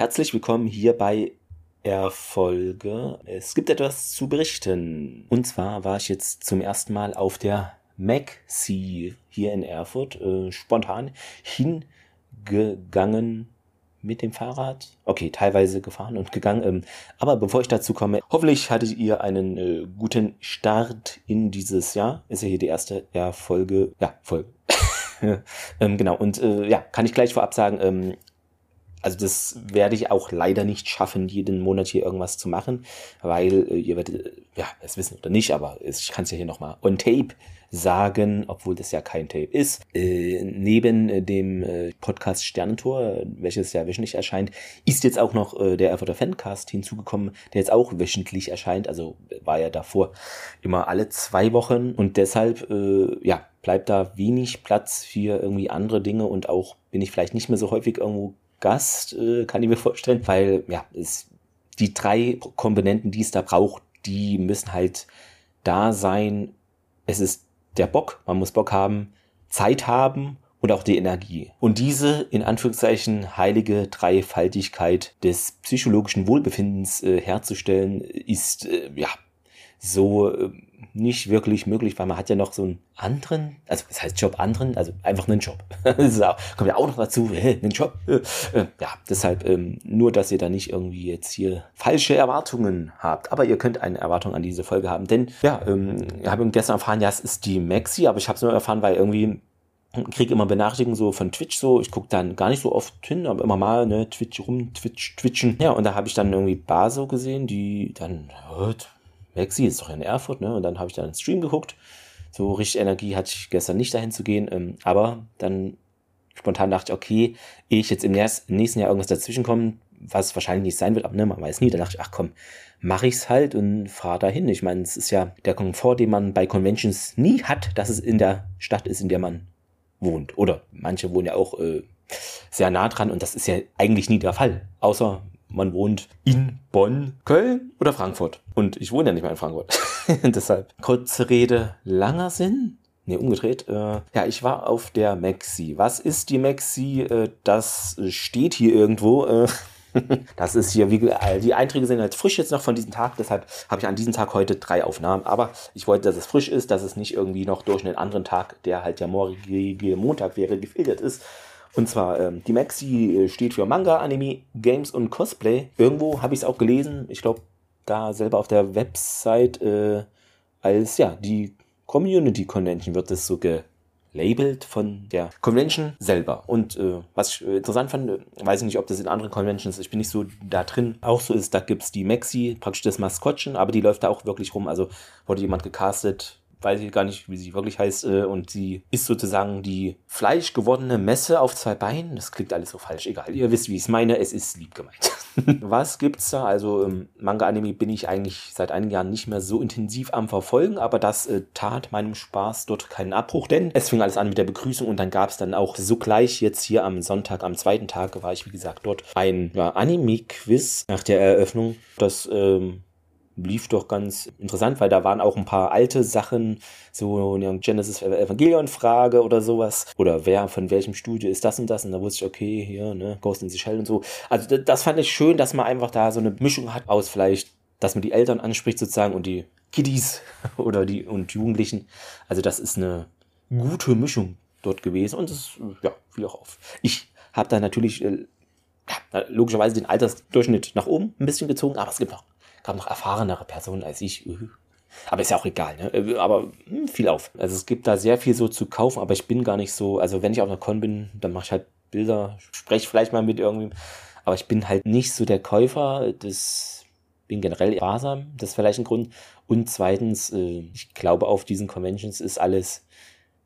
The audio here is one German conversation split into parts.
Herzlich willkommen hier bei Erfolge. Es gibt etwas zu berichten. Und zwar war ich jetzt zum ersten Mal auf der MacSea hier in Erfurt äh, spontan hingegangen mit dem Fahrrad. Okay, teilweise gefahren und gegangen. Ähm, aber bevor ich dazu komme, hoffentlich hattet ihr einen äh, guten Start in dieses Jahr. Ist ja hier die erste ja, Folge. Ja, Folge. ähm, genau, und äh, ja, kann ich gleich vorab sagen, ähm, also das werde ich auch leider nicht schaffen, jeden Monat hier irgendwas zu machen, weil äh, ihr werdet, äh, ja, es wissen oder nicht, aber ich kann es ja hier nochmal on tape sagen, obwohl das ja kein Tape ist. Äh, neben äh, dem äh, Podcast Sternentor, welches ja wöchentlich erscheint, ist jetzt auch noch äh, der Erfurter Fancast hinzugekommen, der jetzt auch wöchentlich erscheint. Also war ja davor immer alle zwei Wochen und deshalb, äh, ja, bleibt da wenig Platz für irgendwie andere Dinge und auch bin ich vielleicht nicht mehr so häufig irgendwo Gast, äh, kann ich mir vorstellen, weil ja, es, die drei Komponenten, die es da braucht, die müssen halt da sein. Es ist der Bock, man muss Bock haben, Zeit haben und auch die Energie. Und diese in Anführungszeichen heilige Dreifaltigkeit des psychologischen Wohlbefindens äh, herzustellen, ist äh, ja so äh, nicht wirklich möglich, weil man hat ja noch so einen anderen, also das heißt Job anderen, also einfach einen Job. das auch, kommt ja auch noch dazu, einen Job. Äh, ja, deshalb ähm, nur, dass ihr da nicht irgendwie jetzt hier falsche Erwartungen habt. Aber ihr könnt eine Erwartung an diese Folge haben, denn ja, ähm, ich habe gestern erfahren, ja, es ist die Maxi, aber ich habe es nur erfahren, weil irgendwie kriege immer Benachrichtigungen so von Twitch so. Ich gucke dann gar nicht so oft hin, aber immer mal, ne, Twitch rum, Twitch, Twitchen. Ja, und da habe ich dann irgendwie Baso gesehen, die dann, Maxi ist doch in Erfurt, ne? Und dann habe ich dann einen Stream geguckt. So richtig Energie hatte ich gestern nicht dahin zu gehen, ähm, aber dann spontan dachte ich, okay, ehe ich jetzt im nächsten Jahr irgendwas dazwischen komme, was wahrscheinlich nicht sein wird, aber ne, man weiß nie, dann dachte ich, ach komm, mache ich's halt und fahre dahin. Ich meine, es ist ja der Komfort, den man bei Conventions nie hat, dass es in der Stadt ist, in der man wohnt. Oder manche wohnen ja auch äh, sehr nah dran und das ist ja eigentlich nie der Fall. Außer man wohnt in Bonn, Köln oder Frankfurt. Und ich wohne ja nicht mehr in Frankfurt. Deshalb. Kurze Rede, langer Sinn. Ne, umgedreht. Äh, ja, ich war auf der Maxi. Was ist die Maxi? Äh, das steht hier irgendwo. Äh, das ist hier, wie die Einträge sind halt frisch jetzt noch von diesem Tag, deshalb habe ich an diesem Tag heute drei Aufnahmen. Aber ich wollte, dass es frisch ist, dass es nicht irgendwie noch durch einen anderen Tag, der halt der morgige Montag wäre, gefiltert ist. Und zwar, ähm, die Maxi äh, steht für Manga, Anime, Games und Cosplay. Irgendwo habe ich es auch gelesen, ich glaube, da selber auf der Website, äh, als ja, die Community Convention wird es so gelabelt von der Convention selber. Und äh, was ich äh, interessant fand, äh, weiß ich nicht, ob das in anderen Conventions, ich bin nicht so da drin, auch so ist, da gibt es die Maxi, praktisch das Maskottchen, aber die läuft da auch wirklich rum. Also wurde jemand gecastet, weiß ich gar nicht, wie sie wirklich heißt, äh, und sie ist sozusagen die fleischgewordene Messe auf zwei Beinen. Das klingt alles so falsch, egal. Ihr wisst, wie ich es meine, es ist lieb gemeint. Was gibt's da? Also im Manga-Anime bin ich eigentlich seit einigen Jahren nicht mehr so intensiv am Verfolgen, aber das äh, tat meinem Spaß dort keinen Abbruch, denn es fing alles an mit der Begrüßung und dann gab es dann auch sogleich jetzt hier am Sonntag, am zweiten Tag war ich, wie gesagt, dort ein ja, Anime-Quiz nach der Eröffnung. Das ähm, lief doch ganz interessant, weil da waren auch ein paar alte Sachen, so Genesis Evangelion Frage oder sowas. Oder wer von welchem Studio ist das und das? Und da wusste ich, okay, hier, ne, Ghost in the Shell und so. Also das fand ich schön, dass man einfach da so eine Mischung hat aus vielleicht, dass man die Eltern anspricht sozusagen und die Kiddies oder die und Jugendlichen. Also das ist eine gute Mischung dort gewesen und es ja, fiel auch auf. Ich habe da natürlich äh, logischerweise den Altersdurchschnitt nach oben ein bisschen gezogen, aber es gibt noch gab noch erfahrenere Personen als ich. Aber ist ja auch egal, ne? Äh, aber hm, viel auf. Also es gibt da sehr viel so zu kaufen, aber ich bin gar nicht so, also wenn ich auf einer Con bin, dann mache ich halt Bilder, spreche vielleicht mal mit irgendwem, aber ich bin halt nicht so der Käufer, das bin generell sparsam, das ist vielleicht ein Grund. Und zweitens, äh, ich glaube, auf diesen Conventions ist alles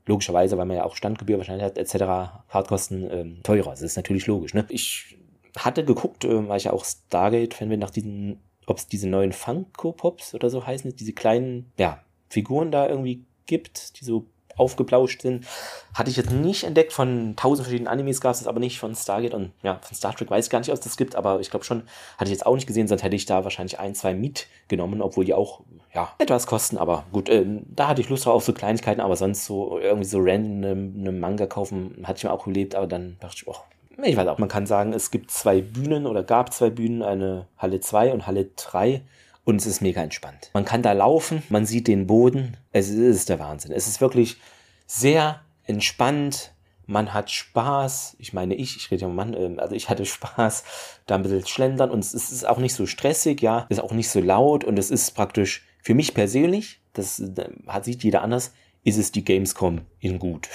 logischerweise, weil man ja auch Standgebühr wahrscheinlich hat, etc., Fahrtkosten ähm, teurer. Das ist natürlich logisch. Ne? Ich hatte geguckt, äh, weil ich ja auch Stargate-Fan bin, nach diesen ob es diese neuen Funko Pops oder so heißen, diese kleinen, ja, Figuren da irgendwie gibt, die so aufgeplauscht sind. Hatte ich jetzt nicht entdeckt. Von tausend verschiedenen Animes gab es aber nicht. Von Stargate und ja, von Star Trek weiß ich gar nicht, ob es das gibt, aber ich glaube schon, hatte ich jetzt auch nicht gesehen, sonst hätte ich da wahrscheinlich ein, zwei mitgenommen, obwohl die auch, ja, etwas kosten. Aber gut, äh, da hatte ich Lust drauf auf so Kleinigkeiten, aber sonst so irgendwie so random eine Manga kaufen, hatte ich mir auch überlebt, aber dann dachte ich, oh, ich weiß auch, man kann sagen, es gibt zwei Bühnen oder gab zwei Bühnen, eine Halle 2 und Halle 3 und es ist mega entspannt. Man kann da laufen, man sieht den Boden, es ist der Wahnsinn. Es ist wirklich sehr entspannt, man hat Spaß. Ich meine, ich, ich rede ja Mann, ähm, also ich hatte Spaß, da ein bisschen schlendern und es ist auch nicht so stressig, ja, ist auch nicht so laut und es ist praktisch für mich persönlich, das äh, sieht jeder anders, ist es die Gamescom in gut.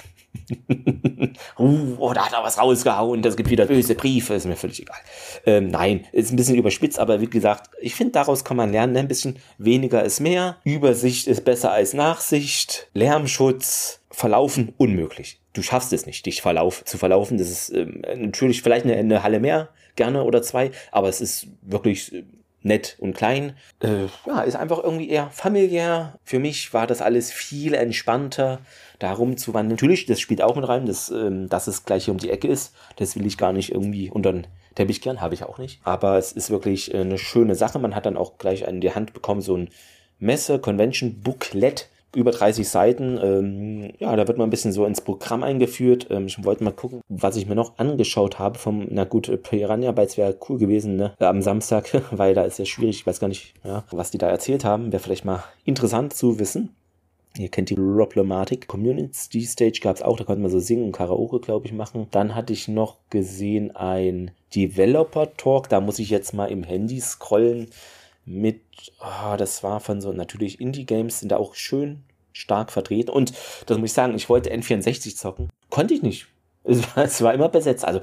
uh, oh, da hat er was rausgehauen, das gibt wieder böse Briefe, ist mir völlig egal. Ähm, nein, ist ein bisschen überspitzt, aber wie gesagt, ich finde, daraus kann man lernen, ne? ein bisschen weniger ist mehr, Übersicht ist besser als Nachsicht, Lärmschutz, verlaufen unmöglich. Du schaffst es nicht, dich verlauf, zu verlaufen. Das ist ähm, natürlich vielleicht eine, eine Halle mehr, gerne oder zwei, aber es ist wirklich äh, nett und klein. Äh, ja, ist einfach irgendwie eher familiär. Für mich war das alles viel entspannter, da rumzuwandern. Natürlich, das spielt auch mit rein, dass, ähm, dass es gleich hier um die Ecke ist. Das will ich gar nicht irgendwie unter den Teppich kehren, habe ich auch nicht. Aber es ist wirklich äh, eine schöne Sache. Man hat dann auch gleich in die Hand bekommen, so ein Messe-Convention-Booklet über 30 Seiten. Ähm, ja, da wird man ein bisschen so ins Programm eingeführt. Ähm, ich wollte mal gucken, was ich mir noch angeschaut habe vom, na gut, Piranha Bytes wäre cool gewesen, ne? Am Samstag, weil da ist ja schwierig, ich weiß gar nicht, ja, was die da erzählt haben. Wäre vielleicht mal interessant zu wissen. Ihr kennt die Problematik. Community Stage gab es auch, da konnte man so singen und Karaoke, glaube ich, machen. Dann hatte ich noch gesehen ein Developer Talk. Da muss ich jetzt mal im Handy scrollen mit, oh, das war von so, natürlich Indie-Games sind da auch schön stark vertreten. Und das muss ich sagen, ich wollte N64 zocken. Konnte ich nicht. Es war, es war immer besetzt. Also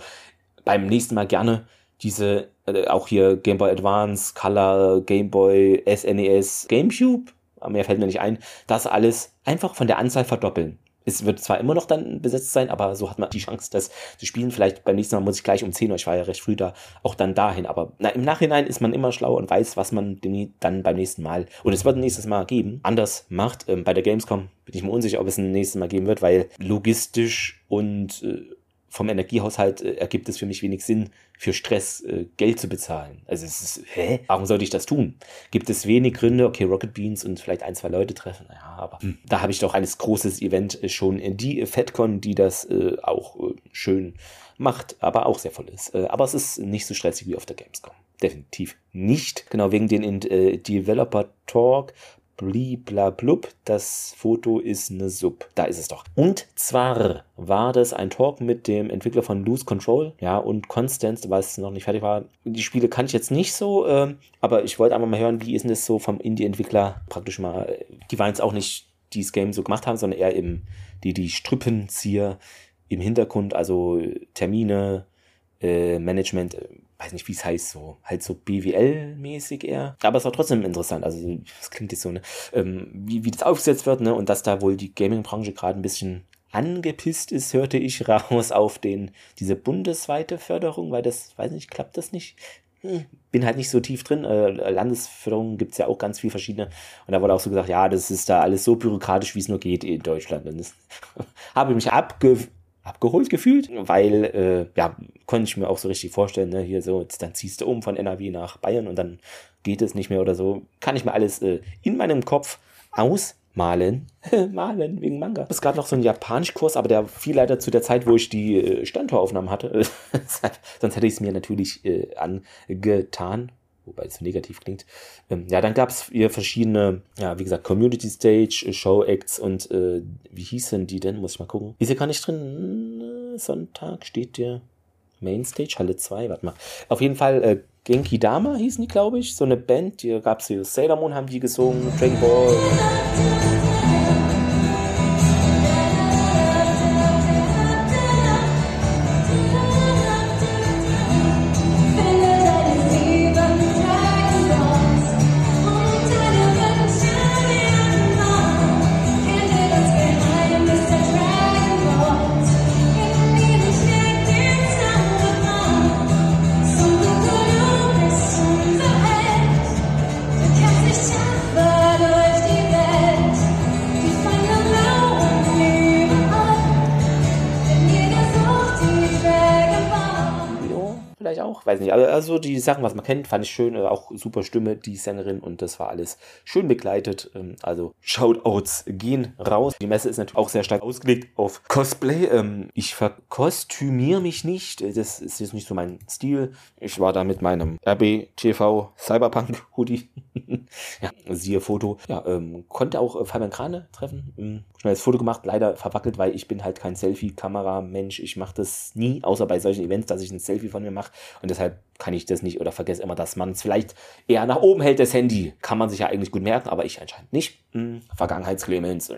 beim nächsten Mal gerne diese, äh, auch hier Game Boy Advance, Color, Game Boy, SNES, GameCube. Mehr fällt mir nicht ein. Das alles einfach von der Anzahl verdoppeln es wird zwar immer noch dann besetzt sein, aber so hat man die Chance, das zu spielen. Vielleicht beim nächsten Mal muss ich gleich um 10 Uhr, ich war ja recht früh da, auch dann dahin. Aber na, im Nachhinein ist man immer schlauer und weiß, was man dann beim nächsten Mal, und es wird ein nächstes Mal geben, anders macht. Ähm, bei der Gamescom bin ich mir unsicher, ob es ein nächstes Mal geben wird, weil logistisch und äh, vom Energiehaushalt äh, ergibt es für mich wenig Sinn, für Stress äh, Geld zu bezahlen. Also es ist, hä? Warum sollte ich das tun? Gibt es wenig Gründe, okay, Rocket Beans und vielleicht ein, zwei Leute treffen, ja, aber hm. da habe ich doch ein großes Event äh, schon, in die äh, FedCon, die das äh, auch äh, schön macht, aber auch sehr voll ist. Aber es ist nicht so stressig wie auf der Gamescom. Definitiv nicht. Genau wegen den Developer Talk bliblablub, das Foto ist eine Sub. Da ist es doch. Und zwar war das ein Talk mit dem Entwickler von Loose Control, ja, und Constance, weil es noch nicht fertig war. Die Spiele kann ich jetzt nicht so, äh, aber ich wollte einfach mal hören, wie ist denn das so vom Indie-Entwickler praktisch mal, die waren jetzt auch nicht dieses Game so gemacht haben, sondern eher im, die, die Strippenzieher im Hintergrund, also Termine, äh, Management, äh, weiß nicht, wie es heißt, so, halt so BWL-mäßig eher. Aber es war trotzdem interessant. Also, das klingt jetzt so, ne, ähm, wie, wie das aufgesetzt wird, ne, und dass da wohl die Gaming-Branche gerade ein bisschen angepisst ist, hörte ich raus auf den, diese bundesweite Förderung, weil das, weiß nicht, klappt das nicht? Hm, bin halt nicht so tief drin. Äh, Landesförderung gibt's ja auch ganz viel verschiedene. Und da wurde auch so gesagt, ja, das ist da alles so bürokratisch, wie es nur geht in Deutschland. Und das habe ich mich abge abgeholt gefühlt, weil, äh, ja, konnte ich mir auch so richtig vorstellen, ne, hier so, jetzt, dann ziehst du um von NRW nach Bayern und dann geht es nicht mehr oder so. Kann ich mir alles äh, in meinem Kopf ausmalen. Malen wegen Manga. Es gab noch so einen Japanischkurs, aber der fiel leider zu der Zeit, wo ich die äh, Standtoraufnahmen hatte. Sonst hätte ich es mir natürlich äh, angetan wobei es negativ klingt. Ähm, ja, dann gab es hier verschiedene, ja, wie gesagt, Community Stage, Show Acts und äh, wie hießen die denn? Muss ich mal gucken. Ist hier gar nicht drin. Sonntag steht der Main Stage, Halle 2, warte mal. Auf jeden Fall äh, Genki Dama hießen die, glaube ich. So eine Band, hier gab es hier Sailor Moon haben die gesungen, Dragon Ball. Also die Sachen, was man kennt, fand ich schön. Auch super Stimme, die Sängerin und das war alles schön begleitet. Ähm, also Shoutouts gehen raus. Die Messe ist natürlich auch sehr stark ausgelegt auf Cosplay. Ähm, ich verkostümiere mich nicht. Das ist jetzt nicht so mein Stil. Ich war da mit meinem RBTV Cyberpunk Hoodie. ja, siehe Foto. Ja, ähm, konnte auch äh, Fabian Krane treffen. Schnelles Foto gemacht, leider verwackelt, weil ich bin halt kein Selfie-Kamera-Mensch. Ich mache das nie, außer bei solchen Events, dass ich ein Selfie von mir mache. Und deshalb kann ich das nicht oder vergesse immer, dass man es vielleicht eher nach oben hält, das Handy. Kann man sich ja eigentlich gut merken, aber ich anscheinend nicht. Hm, Vergangenheitsclemens.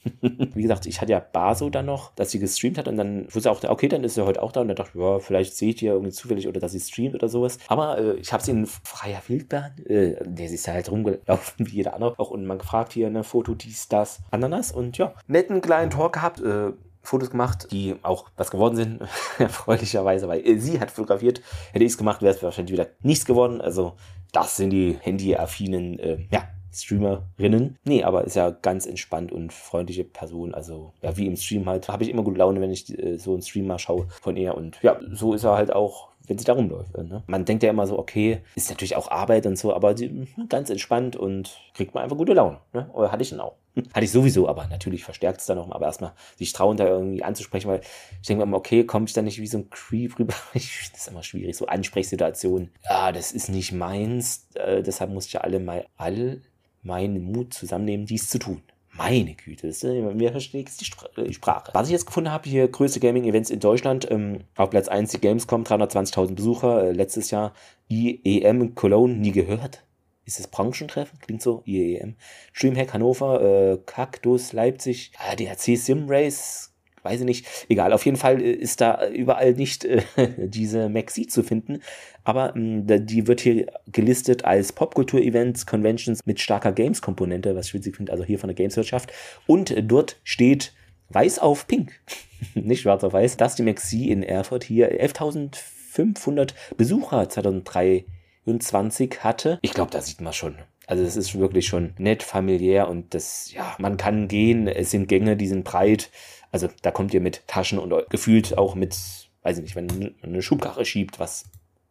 Wie gesagt, ich hatte ja Baso dann noch, dass sie gestreamt hat und dann wusste auch, okay, dann ist sie heute auch da und dann dachte ich, ja, vielleicht seht ihr irgendwie zufällig oder dass sie streamt oder sowas. Aber äh, ich habe sie in freier Wildbahn, äh, der ist halt rumgelaufen wie jeder andere, auch und man gefragt hier, ne, Foto, dies, das, Ananas und ja, netten kleinen Talk gehabt, äh, Fotos gemacht, die auch was geworden sind, erfreulicherweise, weil sie hat fotografiert. Hätte ich es gemacht, wäre es wahrscheinlich wieder nichts geworden. Also, das sind die handyaffinen, äh, ja, Streamerinnen. Nee, aber ist ja ganz entspannt und freundliche Person. Also, ja, wie im Stream halt, habe ich immer gute Laune, wenn ich äh, so einen Stream mal schaue von ihr. Und ja, so ist er halt auch wenn sie da rumläuft. Ne? Man denkt ja immer so, okay, ist natürlich auch Arbeit und so, aber die, hm, ganz entspannt und kriegt man einfach gute Laune. Ne? Oder hatte ich dann auch. Hatte ich sowieso, aber natürlich verstärkt es dann nochmal. Aber erstmal sich trauen, da irgendwie anzusprechen, weil ich denke immer, okay, komme ich da nicht wie so ein Creep rüber? das ist immer schwierig, so Ansprechsituationen. Ja, das ist nicht meins. Äh, deshalb muss ich ja alle mal, all meinen Mut zusammennehmen, dies zu tun. Meine Güte, das mir versteht die äh, Sprache. Was ich jetzt gefunden habe, hier größte Gaming-Events in Deutschland, ähm, auf Platz 1 die Gamescom, 320.000 Besucher, äh, letztes Jahr IEM Cologne, nie gehört. Ist das Branchentreffen? Klingt so, IEM. Streamhack Hannover, äh, Cactus Leipzig, ADAC Sim Race, weiß ich nicht, egal, auf jeden Fall äh, ist da überall nicht äh, diese Maxi zu finden, aber mh, hm, die wird hier gelistet als Popkultur-Events, Conventions mit starker Games-Komponente, was ich witzig finde, also hier von der Gameswirtschaft. Und dort steht weiß auf pink, nicht schwarz auf weiß, dass die Maxi in Erfurt hier. 11.500 Besucher 2023 hatte. Ich glaube, da sieht man schon, also es ist wirklich schon nett, familiär und das, ja, man kann gehen, es sind Gänge, die sind breit. Also da kommt ihr mit Taschen und gefühlt auch mit, weiß ich nicht, wenn man eine Schubkarre schiebt, was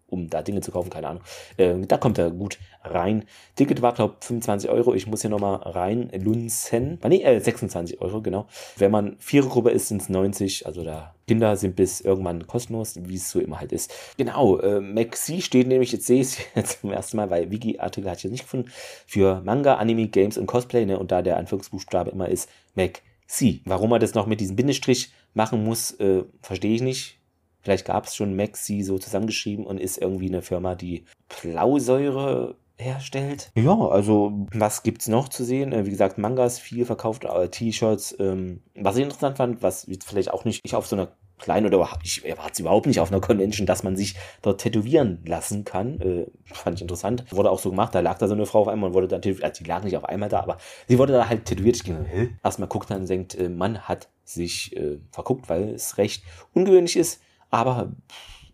um da Dinge zu kaufen, keine Ahnung. Äh, da kommt er gut rein. Ticket war, glaube ich, 25 Euro. Ich muss hier nochmal rein lunzen. Nee, äh, 26 Euro, genau. Wenn man Vierergruppe ist, sind es 90. Also da Kinder sind bis irgendwann kostenlos, wie es so immer halt ist. Genau, äh, Maxi steht nämlich, jetzt sehe ich es zum ersten Mal, weil Wiki-Artikel hatte ich jetzt nicht gefunden, für Manga, Anime, Games und Cosplay, ne? Und da der Anführungsbuchstabe immer ist Maxi. Warum er das noch mit diesem Bindestrich machen muss, äh, verstehe ich nicht Vielleicht gab es schon Maxi so zusammengeschrieben und ist irgendwie eine Firma, die Plausäure herstellt. Ja, also was gibt es noch zu sehen? Äh, wie gesagt, Mangas viel verkauft, äh, T-Shirts. Ähm, was ich interessant fand, was vielleicht auch nicht ich auf so einer kleinen oder ich erwarte es überhaupt nicht auf einer Convention, dass man sich dort tätowieren lassen kann. Äh, fand ich interessant. Wurde auch so gemacht, da lag da so eine Frau auf einmal und wurde dann tätowiert. Also die lag nicht auf einmal da, aber sie wurde da halt tätowiert. Ich ging, hä? Erstmal guckt man und denkt, äh, man hat sich äh, verguckt, weil es recht ungewöhnlich ist aber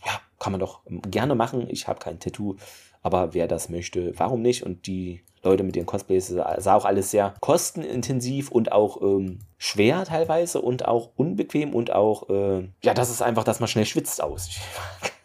ja, kann man doch gerne machen. Ich habe kein Tattoo, aber wer das möchte, warum nicht? Und die Leute mit den Cosplays sah auch alles sehr kostenintensiv und auch ähm, schwer teilweise und auch unbequem und auch, äh, ja, das ist einfach, dass man schnell schwitzt aus.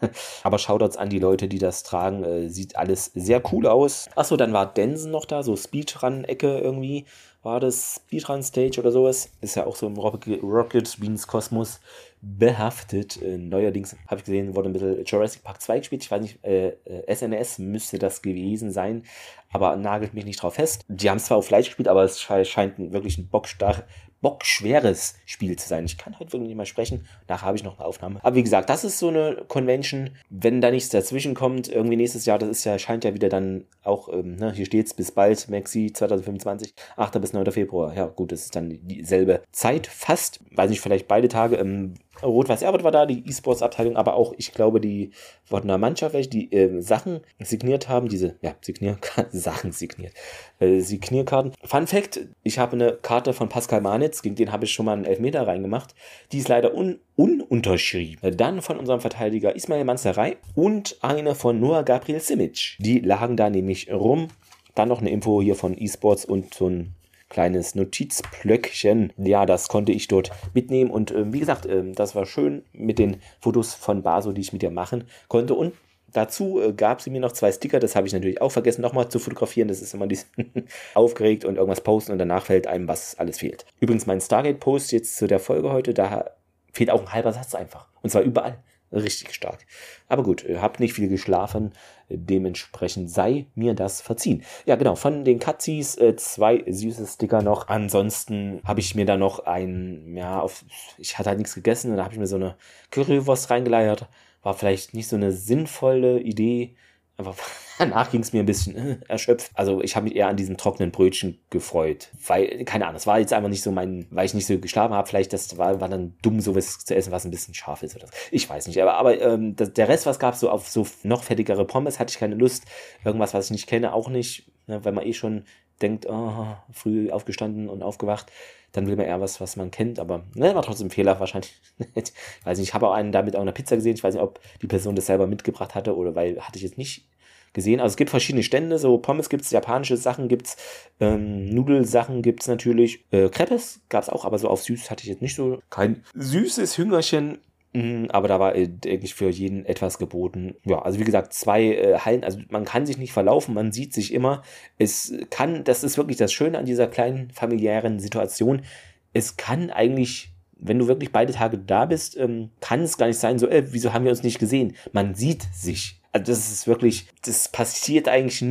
Aber Shoutouts an die Leute, die das tragen. Äh, sieht alles sehr cool aus. Achso, dann war Densen noch da, so Speedrun-Ecke irgendwie. War das Speedrun-Stage oder sowas? Ist ja auch so im Rocket Beans Kosmos behaftet. Äh, neuerdings habe ich gesehen, wurde ein bisschen Jurassic Park 2 gespielt. Ich weiß nicht, äh, SNS äh, müsste das gewesen sein, aber nagelt mich nicht drauf fest. Die haben zwar auf Fleisch gespielt, aber es scheint wirklich ein bockstark, bockschweres Spiel zu sein. Ich kann heute wirklich nicht mal sprechen. Nachher habe ich noch eine Aufnahme. Aber wie gesagt, das ist so eine Convention. Wenn da nichts dazwischen kommt, irgendwie nächstes Jahr, das ist ja, scheint ja wieder dann auch, ähm, ne, hier steht's, bis bald, Maxi 2025, 8. bis 9. Februar. Ja, gut, das ist dann dieselbe Zeit, fast. Weiß nicht, vielleicht beide Tage. Ähm, Rot-Weiß Erfurt war da, die E-Sports-Abteilung, aber auch, ich glaube, die Wottener Mannschaft, welche die äh, Sachen signiert haben, diese, ja, Signierkarten, Sachen signiert, äh, Signierkarten. Fun Fact, ich habe eine Karte von Pascal Manitz, gegen den habe ich schon mal einen Elfmeter reingemacht. Die ist leider un ununterschrieben. Dann von unserem Verteidiger Ismail Manzerei und eine von Noah Gabriel Simic. Die lagen da nämlich rum. Dann noch eine Info hier von eSports und so ein kleines Notizplöckchen. Ja, das konnte ich dort mitnehmen und äh, wie gesagt, äh, das war schön mit den Fotos von Baso, die ich mit dir machen konnte und Dazu äh, gab sie mir noch zwei Sticker, das habe ich natürlich auch vergessen nochmal zu fotografieren. Das ist immer dieses aufgeregt und irgendwas posten und danach fällt einem, was alles fehlt. Übrigens, mein Stargate-Post jetzt zu der Folge heute, da fehlt auch ein halber Satz einfach. Und zwar überall. Richtig stark. Aber gut, äh, hab nicht viel geschlafen, dementsprechend sei mir das verziehen. Ja, genau, von den Cutsies äh, zwei süße Sticker noch. Ansonsten habe ich mir da noch ein, ja, auf, ich hatte halt nichts gegessen und da habe ich mir so eine Currywurst reingeleiert. War vielleicht nicht so eine sinnvolle Idee, aber danach ging es mir ein bisschen äh, erschöpft. Also ich habe mich eher an diesem trockenen Brötchen gefreut. Weil, keine Ahnung, es war jetzt einfach nicht so mein, weil ich nicht so geschlafen habe, vielleicht das war, war dann dumm, sowas zu essen, was ein bisschen scharf ist oder so. Ich weiß nicht. Aber, aber ähm, das, der Rest, was gab so auf so noch fettigere Pommes, hatte ich keine Lust. Irgendwas, was ich nicht kenne, auch nicht. Ne, weil man eh schon denkt, oh, früh aufgestanden und aufgewacht dann will man eher was, was man kennt, aber ne, war trotzdem Fehler wahrscheinlich. ich weiß nicht, ich habe auch einen damit auch eine Pizza gesehen. Ich weiß nicht, ob die Person das selber mitgebracht hatte oder weil hatte ich jetzt nicht gesehen. Also es gibt verschiedene Stände, so Pommes gibt es, japanische Sachen gibt es, ähm, Nudelsachen gibt es natürlich. Äh, Crepes gab es auch, aber so auf süß hatte ich jetzt nicht so. Kein süßes Hüngerchen. Mhm, aber da war eigentlich für jeden etwas geboten. Ja, also wie gesagt, zwei äh, Hallen, also man kann sich nicht verlaufen, man sieht sich immer. Es kann, das ist wirklich das Schöne an dieser kleinen familiären Situation. Es kann eigentlich, wenn du wirklich beide Tage da bist, ähm, kann es gar nicht sein, so, äh, wieso haben wir uns nicht gesehen? Man sieht sich. Also das ist wirklich, das passiert eigentlich,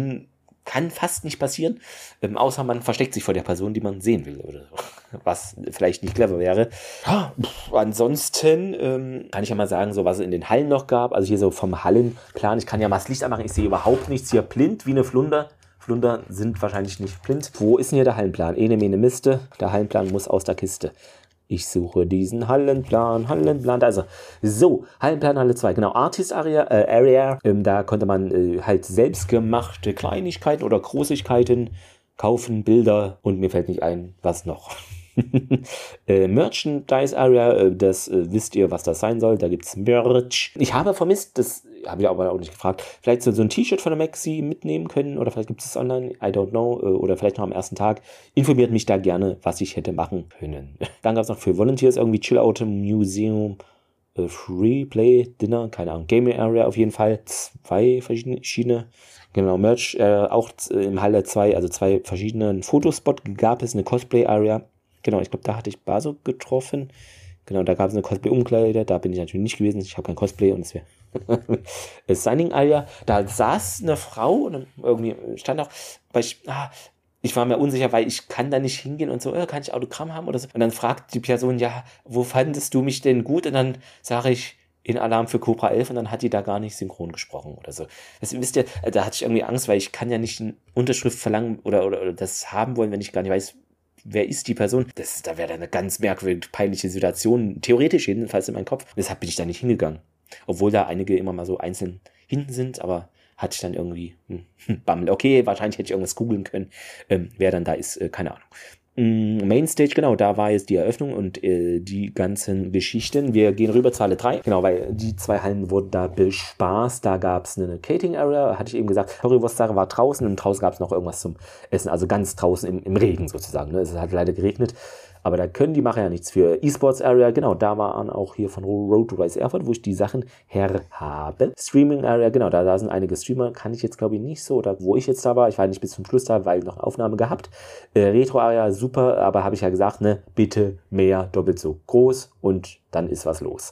kann fast nicht passieren, ähm, außer man versteckt sich vor der Person, die man sehen will oder so. Was vielleicht nicht clever wäre. Ja, pff, ansonsten ähm, kann ich ja mal sagen, so was es in den Hallen noch gab. Also hier so vom Hallenplan. Ich kann ja mal das Licht anmachen. Ich sehe überhaupt nichts hier blind wie eine Flunder. Flunder sind wahrscheinlich nicht blind. Wo ist denn hier der Hallenplan? Ene, mene, miste. Der Hallenplan muss aus der Kiste. Ich suche diesen Hallenplan, Hallenplan, also so, Hallenplan Halle 2, genau, Artist Area, äh, Area ähm, da konnte man äh, halt selbstgemachte Kleinigkeiten oder Großigkeiten kaufen, Bilder und mir fällt nicht ein, was noch. äh, Merchandise Area, äh, das äh, wisst ihr, was das sein soll. Da gibt es Merch. Ich habe vermisst, das habe ich aber auch nicht gefragt, vielleicht so, so ein T-Shirt von der Maxi mitnehmen können oder vielleicht gibt es es online, I don't know, äh, oder vielleicht noch am ersten Tag. Informiert mich da gerne, was ich hätte machen können. Dann gab es noch für Volunteers irgendwie Chill Out Museum. Äh, Free Play Dinner, keine Ahnung, Gaming Area auf jeden Fall. Zwei verschiedene Genau, Merch, äh, auch im Halle 2, also zwei verschiedenen Fotospot gab es eine Cosplay-Area. Genau, ich glaube, da hatte ich Baso getroffen. Genau, da gab es eine Cosplay-Umkleide. Da bin ich natürlich nicht gewesen. Ich habe kein Cosplay und es wäre Signing Area. Da saß eine Frau und irgendwie stand auch, weil ich, ah, ich war mir unsicher, weil ich kann da nicht hingehen und so, äh, kann ich Autogramm haben oder so. Und dann fragt die Person, ja, wo fandest du mich denn gut? Und dann sage ich, in Alarm für Cobra 11 und dann hat die da gar nicht synchron gesprochen oder so. Das, wisst ihr, da hatte ich irgendwie Angst, weil ich kann ja nicht eine Unterschrift verlangen oder, oder, oder das haben wollen, wenn ich gar nicht weiß, wer ist die Person? Das, da wäre eine ganz merkwürdig peinliche Situation, theoretisch jedenfalls in meinem Kopf. Deshalb bin ich da nicht hingegangen. Obwohl da einige immer mal so einzeln hinten sind, aber hatte ich dann irgendwie hm, Bammel. Okay, wahrscheinlich hätte ich irgendwas googeln können. Ähm, wer dann da ist, äh, keine Ahnung. Mm, Mainstage, genau, da war jetzt die Eröffnung und äh, die ganzen Geschichten. Wir gehen rüber zu Halle 3, genau, weil die zwei Hallen wurden da bespaßt. Da gab es eine Cating Area, hatte ich eben gesagt. Currywurst-Sache war draußen und draußen gab es noch irgendwas zum Essen, also ganz draußen im, im Regen sozusagen. Ne? Es hat leider geregnet. Aber da können die Macher ja nichts für. E-Sports Area, genau, da waren auch hier von Road to Rise Erfurt, wo ich die Sachen her habe. Streaming Area, genau, da, da sind einige Streamer, kann ich jetzt glaube ich nicht so, oder wo ich jetzt da war, ich war nicht bis zum Schluss da, weil noch eine Aufnahme gehabt. Äh, Retro Area, super, aber habe ich ja gesagt, ne, bitte mehr, doppelt so groß und dann ist was los.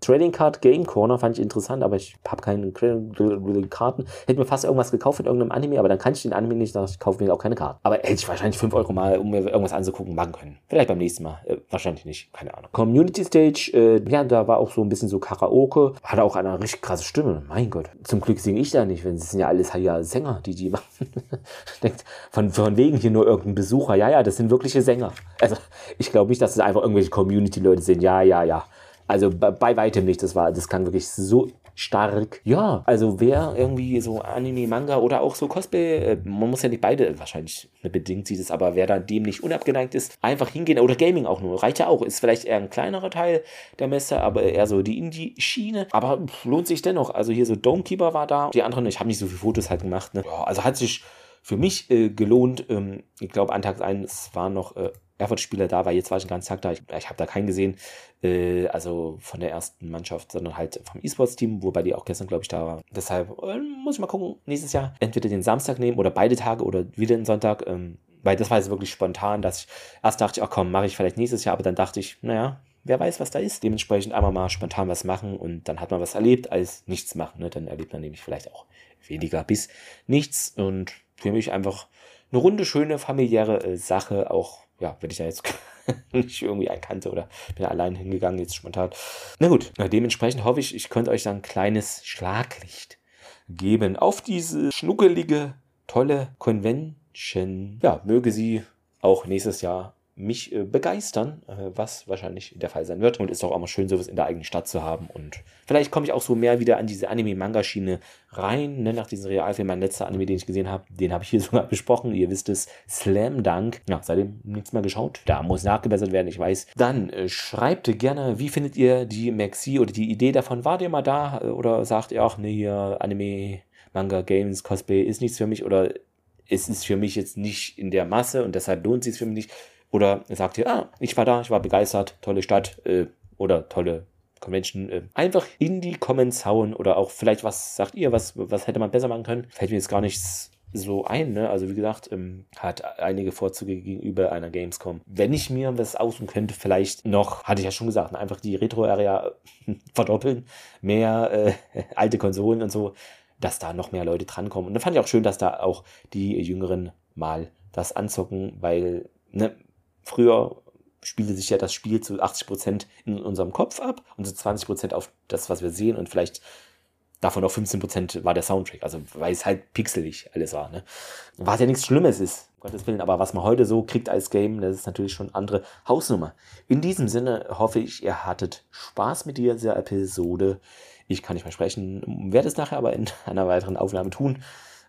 Trading Card Game Corner fand ich interessant, aber ich habe keine Karten. Hätte mir fast irgendwas gekauft mit irgendeinem Anime, aber dann kann ich den Anime nicht, ich kaufe mir auch keine Karten. Aber hätte ich wahrscheinlich 5 Euro mal, um mir irgendwas anzugucken, machen können. Vielleicht beim nächsten Mal. Äh, wahrscheinlich nicht, keine Ahnung. Community Stage, äh, ja, da war auch so ein bisschen so Karaoke. Hatte auch eine richtig krasse Stimme. Mein Gott. Zum Glück singe ich da nicht, wenn es sind ja alles ja Sänger, die die machen. Denkt, von, von wegen hier nur irgendein Besucher. Ja, ja, das sind wirkliche Sänger. Also, ich glaube nicht, dass es einfach irgendwelche Community-Leute sind. Ja, ja, ja. Also bei, bei weitem nicht. Das war, das klang wirklich so stark. Ja, also wer irgendwie so Anime, Manga oder auch so Cosplay, äh, man muss ja nicht beide, wahrscheinlich bedingt sieht es, aber wer da dem nicht unabgeneigt ist, einfach hingehen oder Gaming auch nur, reicht ja auch. Ist vielleicht eher ein kleinerer Teil der Messe, aber eher so die Indie-Schiene. Aber lohnt sich dennoch. Also hier so Domekeeper war da, die anderen, ich habe nicht so viele Fotos halt gemacht. Ne? Ja, also hat sich für mich äh, gelohnt. Ähm, ich glaube, an Tag 1 waren noch äh, Erfurt-Spieler da, weil jetzt war ich den ganzen Tag da. Ich, ich habe da keinen gesehen, äh, also von der ersten Mannschaft, sondern halt vom E-Sports-Team, wobei die auch gestern, glaube ich, da war. Deshalb äh, muss ich mal gucken, nächstes Jahr entweder den Samstag nehmen oder beide Tage oder wieder den Sonntag. Ähm, weil das war jetzt wirklich spontan, dass ich erst dachte, ach komm, mache ich vielleicht nächstes Jahr, aber dann dachte ich, naja, wer weiß, was da ist. Dementsprechend einmal mal spontan was machen und dann hat man was erlebt, als nichts machen. Ne? Dann erlebt man nämlich vielleicht auch weniger bis nichts und für mich einfach eine runde, schöne, familiäre äh, Sache, auch ja, wenn ich da jetzt nicht irgendwie erkannte oder bin allein hingegangen, jetzt spontan. Na gut, dementsprechend hoffe ich, ich könnte euch dann ein kleines Schlaglicht geben auf diese schnuckelige, tolle Convention. Ja, möge sie auch nächstes Jahr mich äh, begeistern, äh, was wahrscheinlich der Fall sein wird. Und ist auch immer schön, sowas in der eigenen Stadt zu haben. Und vielleicht komme ich auch so mehr wieder an diese Anime-Manga-Schiene rein. Ne? Nach diesem Realfilm, mein letzter Anime, den ich gesehen habe, den habe ich hier sogar besprochen. Ihr wisst es, Slam Dunk. Ja, seitdem nichts mehr geschaut. Da muss nachgebessert werden, ich weiß. Dann äh, schreibt gerne, wie findet ihr die Maxi oder die Idee davon? Wart ihr mal da? Äh, oder sagt ihr, ach nee, hier Anime, Manga, Games, Cosplay ist nichts für mich? Oder es ist für mich jetzt nicht in der Masse und deshalb lohnt es sich für mich nicht oder sagt ihr, ah, ich war da, ich war begeistert, tolle Stadt äh, oder tolle Convention. Äh, einfach in die Comments hauen oder auch vielleicht, was sagt ihr, was, was hätte man besser machen können? Fällt mir jetzt gar nichts so ein, ne? Also wie gesagt, ähm, hat einige Vorzüge gegenüber einer Gamescom. Wenn ich mir was aussuchen könnte, vielleicht noch, hatte ich ja schon gesagt, ne? einfach die Retro-Area verdoppeln, mehr äh, alte Konsolen und so, dass da noch mehr Leute drankommen. Und da fand ich auch schön, dass da auch die Jüngeren mal das anzocken, weil ne, Früher spielte sich ja das Spiel zu 80 Prozent in unserem Kopf ab und zu 20 Prozent auf das, was wir sehen und vielleicht davon auch 15 Prozent war der Soundtrack, also weil es halt pixelig alles war. Ne? Was ja nichts Schlimmes ist, um Gottes Willen, aber was man heute so kriegt als Game, das ist natürlich schon andere Hausnummer. In diesem Sinne hoffe ich, ihr hattet Spaß mit dieser Episode. Ich kann nicht versprechen, werde es nachher aber in einer weiteren Aufnahme tun.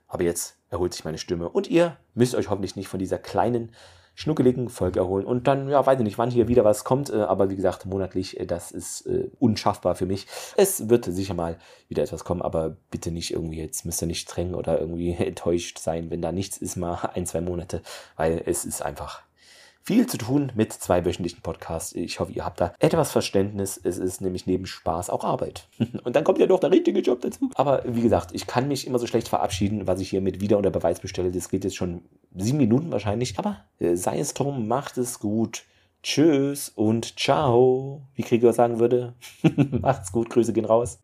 Aber jetzt erholt sich meine Stimme und ihr müsst euch hoffentlich nicht von dieser kleinen schnuckeligen Folge erholen. Und dann, ja, weiß ich nicht, wann hier wieder was kommt, äh, aber wie gesagt, monatlich, äh, das ist äh, unschaffbar für mich. Es wird sicher mal wieder etwas kommen, aber bitte nicht irgendwie, jetzt müsst ihr nicht streng oder irgendwie enttäuscht sein, wenn da nichts ist, mal ein, zwei Monate, weil es ist einfach viel zu tun mit zwei wöchentlichen Podcasts. Ich hoffe, ihr habt da etwas Verständnis. Es ist nämlich neben Spaß auch Arbeit. Und dann kommt ja noch der richtige Job dazu. Aber wie gesagt, ich kann mich immer so schlecht verabschieden, was ich hier mit Wieder- oder Beweis bestelle. Das geht jetzt schon sieben Minuten wahrscheinlich. Aber äh, sei es drum, macht es gut. Tschüss und ciao. Wie Krieger sagen würde. Macht's gut, Grüße gehen raus.